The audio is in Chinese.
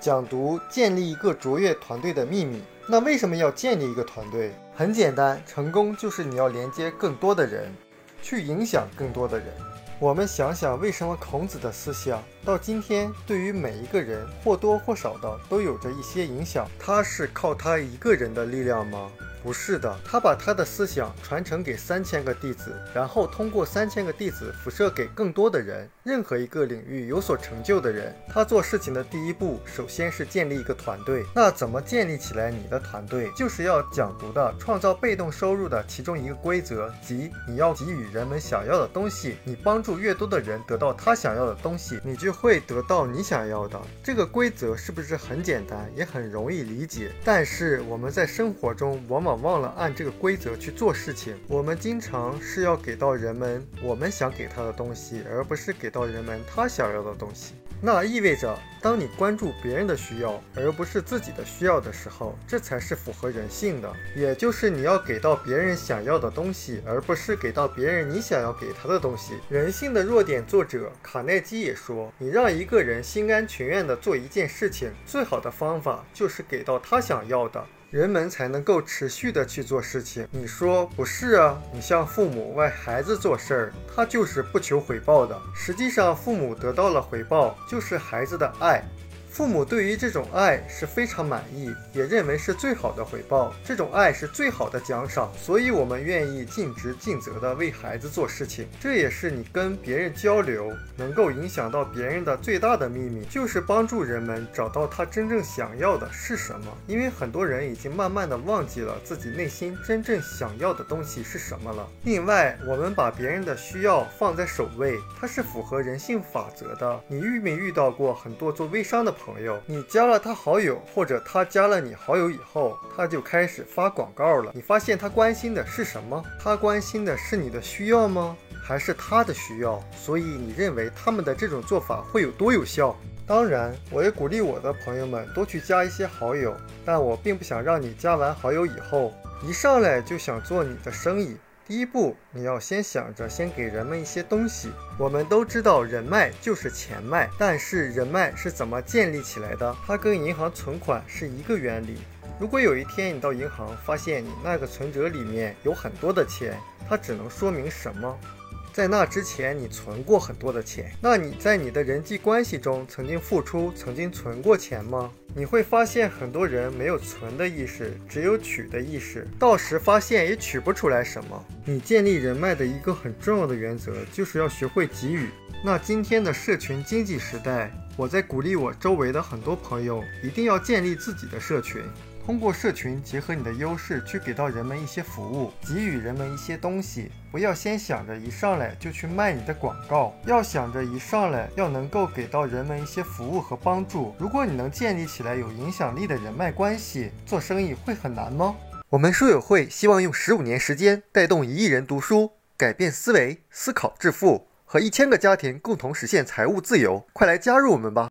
讲读建立一个卓越团队的秘密。那为什么要建立一个团队？很简单，成功就是你要连接更多的人，去影响更多的人。我们想想，为什么孔子的思想到今天对于每一个人或多或少的都有着一些影响？他是靠他一个人的力量吗？不是的，他把他的思想传承给三千个弟子，然后通过三千个弟子辐射给更多的人。任何一个领域有所成就的人，他做事情的第一步，首先是建立一个团队。那怎么建立起来你的团队？就是要讲读的创造被动收入的其中一个规则，即你要给予人们想要的东西。你帮助越多的人得到他想要的东西，你就会得到你想要的。这个规则是不是很简单，也很容易理解？但是我们在生活中往往往忘了按这个规则去做事情。我们经常是要给到人们我们想给他的东西，而不是给到。人们他想要的东西，那意味着，当你关注别人的需要，而不是自己的需要的时候，这才是符合人性的。也就是你要给到别人想要的东西，而不是给到别人你想要给他的东西。人性的弱点，作者卡耐基也说，你让一个人心甘情愿地做一件事情，最好的方法就是给到他想要的。人们才能够持续的去做事情。你说不是啊？你像父母为孩子做事儿，他就是不求回报的。实际上，父母得到了回报，就是孩子的爱。父母对于这种爱是非常满意，也认为是最好的回报。这种爱是最好的奖赏，所以我们愿意尽职尽责地为孩子做事情。这也是你跟别人交流能够影响到别人的最大的秘密，就是帮助人们找到他真正想要的是什么。因为很多人已经慢慢的忘记了自己内心真正想要的东西是什么了。另外，我们把别人的需要放在首位，它是符合人性法则的。你遇没遇到过很多做微商的朋？朋友，你加了他好友，或者他加了你好友以后，他就开始发广告了。你发现他关心的是什么？他关心的是你的需要吗？还是他的需要？所以你认为他们的这种做法会有多有效？当然，我也鼓励我的朋友们多去加一些好友，但我并不想让你加完好友以后，一上来就想做你的生意。第一步，你要先想着先给人们一些东西。我们都知道人脉就是钱脉，但是人脉是怎么建立起来的？它跟银行存款是一个原理。如果有一天你到银行发现你那个存折里面有很多的钱，它只能说明什么？在那之前，你存过很多的钱。那你在你的人际关系中曾经付出、曾经存过钱吗？你会发现很多人没有存的意识，只有取的意识，到时发现也取不出来什么。你建立人脉的一个很重要的原则，就是要学会给予。那今天的社群经济时代，我在鼓励我周围的很多朋友，一定要建立自己的社群。通过社群结合你的优势，去给到人们一些服务，给予人们一些东西。不要先想着一上来就去卖你的广告，要想着一上来要能够给到人们一些服务和帮助。如果你能建立起来有影响力的人脉关系，做生意会很难吗？我们书友会希望用十五年时间带动一亿人读书，改变思维，思考致富，和一千个家庭共同实现财务自由。快来加入我们吧！